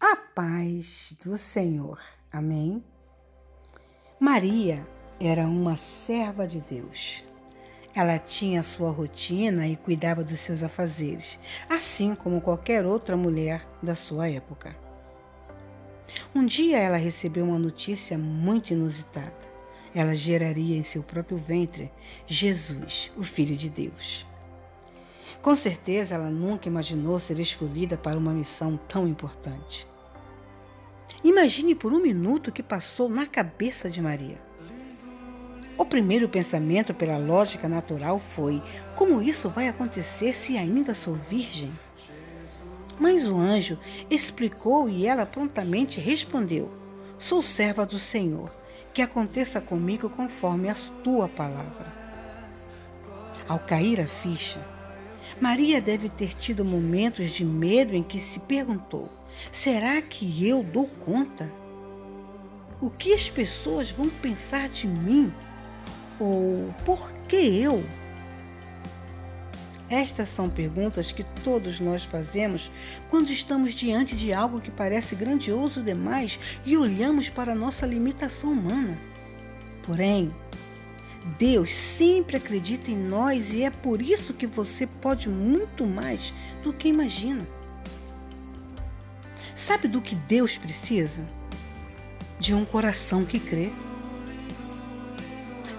A paz do Senhor. Amém. Maria era uma serva de Deus. Ela tinha sua rotina e cuidava dos seus afazeres, assim como qualquer outra mulher da sua época. Um dia ela recebeu uma notícia muito inusitada. Ela geraria em seu próprio ventre Jesus, o Filho de Deus. Com certeza ela nunca imaginou ser escolhida para uma missão tão importante. Imagine por um minuto o que passou na cabeça de Maria. O primeiro pensamento, pela lógica natural, foi: como isso vai acontecer se ainda sou virgem? Mas o anjo explicou e ela prontamente respondeu: Sou serva do Senhor, que aconteça comigo conforme a tua palavra. Ao cair a ficha, Maria deve ter tido momentos de medo em que se perguntou: será que eu dou conta? O que as pessoas vão pensar de mim? Ou por que eu? Estas são perguntas que todos nós fazemos quando estamos diante de algo que parece grandioso demais e olhamos para nossa limitação humana. Porém, Deus sempre acredita em nós e é por isso que você pode muito mais do que imagina. Sabe do que Deus precisa? De um coração que crê.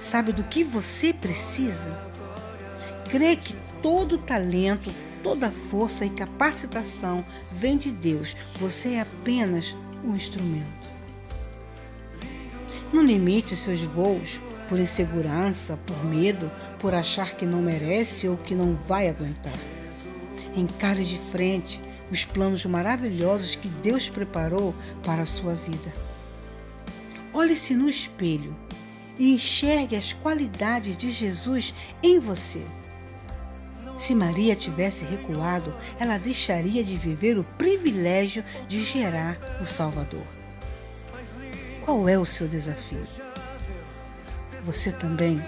Sabe do que você precisa? Crê que todo talento, toda força e capacitação vem de Deus. Você é apenas um instrumento. Não limite seus voos por insegurança, por medo, por achar que não merece ou que não vai aguentar. Encare de frente os planos maravilhosos que Deus preparou para a sua vida. Olhe-se no espelho e enxergue as qualidades de Jesus em você. Se Maria tivesse recuado, ela deixaria de viver o privilégio de gerar o Salvador. Qual é o seu desafio? Você também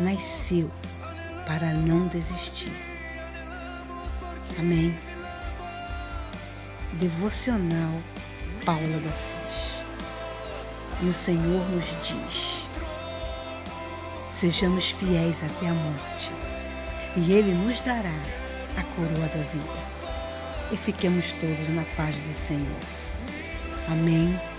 nasceu para não desistir. Amém. Devocional Paula da Cis. E o Senhor nos diz: sejamos fiéis até a morte, e Ele nos dará a coroa da vida. E fiquemos todos na paz do Senhor. Amém